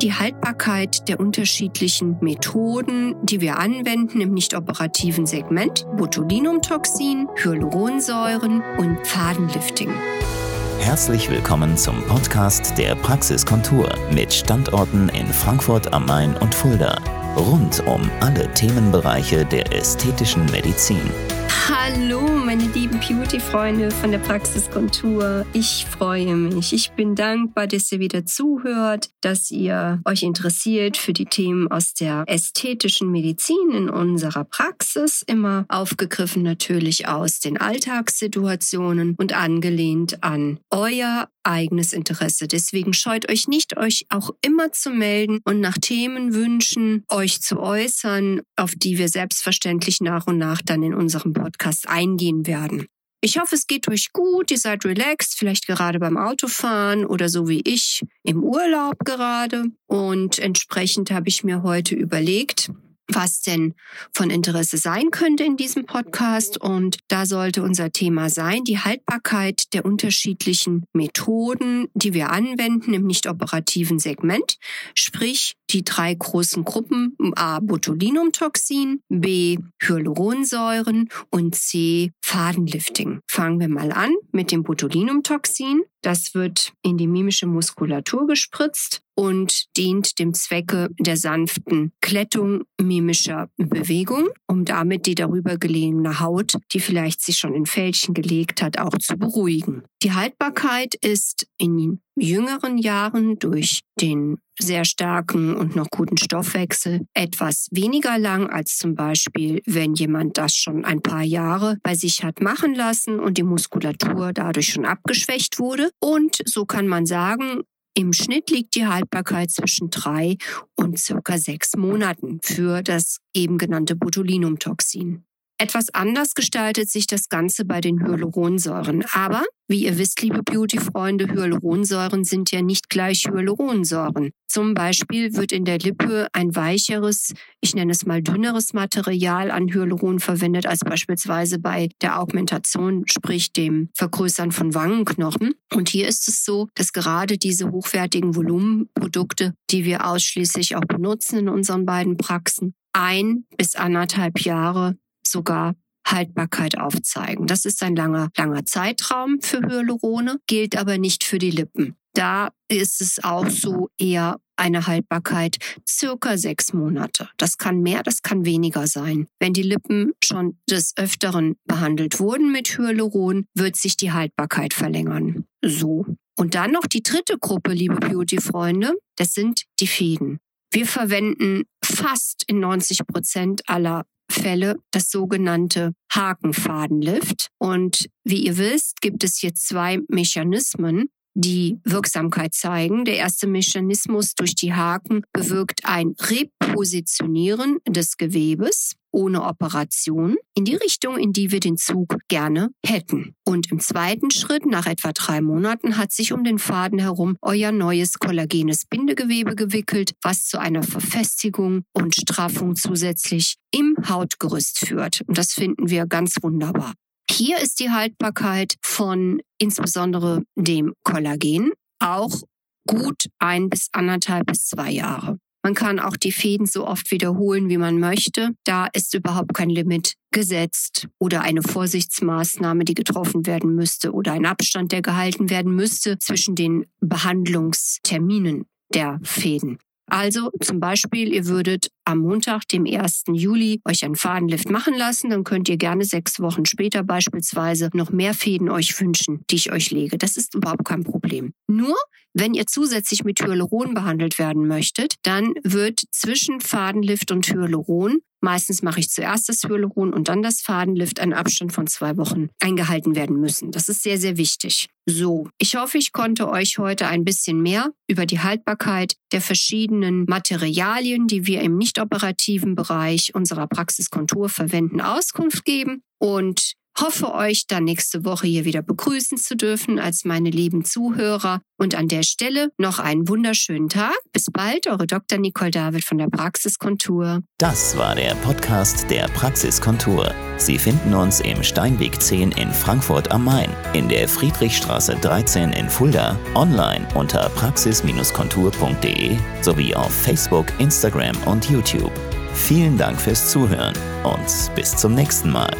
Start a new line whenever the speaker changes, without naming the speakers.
die Haltbarkeit der unterschiedlichen Methoden, die wir anwenden im nicht operativen Segment, Botulinumtoxin, Hyaluronsäuren und Fadenlifting.
Herzlich willkommen zum Podcast der Praxiskontur mit Standorten in Frankfurt am Main und Fulda. Rund um alle Themenbereiche der ästhetischen Medizin.
Hallo, meine lieben Beauty-Freunde von der Praxiskontur. Ich freue mich. Ich bin dankbar, dass ihr wieder zuhört, dass ihr euch interessiert für die Themen aus der ästhetischen Medizin in unserer Praxis. Immer aufgegriffen natürlich aus den Alltagssituationen und angelehnt an euer eigenes Interesse. Deswegen scheut euch nicht, euch auch immer zu melden und nach Themen wünschen, euch zu äußern, auf die wir selbstverständlich nach und nach dann in unserem Podcast eingehen werden. Ich hoffe, es geht euch gut, ihr seid relaxed, vielleicht gerade beim Autofahren oder so wie ich im Urlaub gerade. Und entsprechend habe ich mir heute überlegt, was denn von Interesse sein könnte in diesem Podcast. Und da sollte unser Thema sein, die Haltbarkeit der unterschiedlichen Methoden, die wir anwenden im nicht operativen Segment, sprich die drei großen Gruppen A Botulinumtoxin, B Hyaluronsäuren und C Fadenlifting. Fangen wir mal an mit dem Botulinumtoxin. Das wird in die mimische Muskulatur gespritzt und dient dem Zwecke der sanften Klettung mimischer Bewegung, um damit die darüber gelegene Haut, die vielleicht sich schon in Fältchen gelegt hat, auch zu beruhigen. Die Haltbarkeit ist in jüngeren Jahren durch den sehr starken und noch guten Stoffwechsel etwas weniger lang als zum Beispiel, wenn jemand das schon ein paar Jahre bei sich hat machen lassen und die Muskulatur dadurch schon abgeschwächt wurde. Und so kann man sagen, im Schnitt liegt die Haltbarkeit zwischen drei und circa sechs Monaten für das eben genannte Botulinumtoxin. Etwas anders gestaltet sich das Ganze bei den Hyaluronsäuren. Aber, wie ihr wisst, liebe Beauty-Freunde, Hyaluronsäuren sind ja nicht gleich Hyaluronsäuren. Zum Beispiel wird in der Lippe ein weicheres, ich nenne es mal dünneres Material an Hyaluron verwendet als beispielsweise bei der Augmentation, sprich dem Vergrößern von Wangenknochen. Und hier ist es so, dass gerade diese hochwertigen Volumenprodukte, die wir ausschließlich auch benutzen in unseren beiden Praxen, ein bis anderthalb Jahre sogar Haltbarkeit aufzeigen. Das ist ein langer, langer Zeitraum für Hyalurone, gilt aber nicht für die Lippen. Da ist es auch so eher eine Haltbarkeit circa sechs Monate. Das kann mehr, das kann weniger sein. Wenn die Lippen schon des Öfteren behandelt wurden mit Hyaluron, wird sich die Haltbarkeit verlängern. So. Und dann noch die dritte Gruppe, liebe Beauty-Freunde, das sind die Fäden. Wir verwenden fast in 90 Prozent aller Fälle das sogenannte Hakenfadenlift. Und wie ihr wisst, gibt es hier zwei Mechanismen, die Wirksamkeit zeigen. Der erste Mechanismus durch die Haken bewirkt ein Repositionieren des Gewebes ohne Operation in die Richtung, in die wir den Zug gerne hätten. Und im zweiten Schritt, nach etwa drei Monaten, hat sich um den Faden herum euer neues kollagenes Bindegewebe gewickelt, was zu einer Verfestigung und Straffung zusätzlich im Hautgerüst führt. Und das finden wir ganz wunderbar. Hier ist die Haltbarkeit von insbesondere dem Kollagen auch gut ein bis anderthalb bis zwei Jahre. Man kann auch die Fäden so oft wiederholen, wie man möchte. Da ist überhaupt kein Limit gesetzt oder eine Vorsichtsmaßnahme, die getroffen werden müsste oder ein Abstand, der gehalten werden müsste zwischen den Behandlungsterminen der Fäden. Also zum Beispiel, ihr würdet am Montag, dem 1. Juli, euch einen Fadenlift machen lassen, dann könnt ihr gerne sechs Wochen später beispielsweise noch mehr Fäden euch wünschen, die ich euch lege. Das ist überhaupt kein Problem. Nur, wenn ihr zusätzlich mit Hyaluron behandelt werden möchtet, dann wird zwischen Fadenlift und Hyaluron Meistens mache ich zuerst das Hyaluron und dann das Fadenlift, ein Abstand von zwei Wochen eingehalten werden müssen. Das ist sehr, sehr wichtig. So, ich hoffe, ich konnte euch heute ein bisschen mehr über die Haltbarkeit der verschiedenen Materialien, die wir im nicht operativen Bereich unserer Praxiskontur verwenden, Auskunft geben. Und Hoffe euch dann nächste Woche hier wieder begrüßen zu dürfen als meine lieben Zuhörer. Und an der Stelle noch einen wunderschönen Tag. Bis bald, eure Dr. Nicole David von der Praxiskontur.
Das war der Podcast der Praxiskontur. Sie finden uns im Steinweg 10 in Frankfurt am Main, in der Friedrichstraße 13 in Fulda, online unter praxis-kontur.de sowie auf Facebook, Instagram und YouTube. Vielen Dank fürs Zuhören und bis zum nächsten Mal.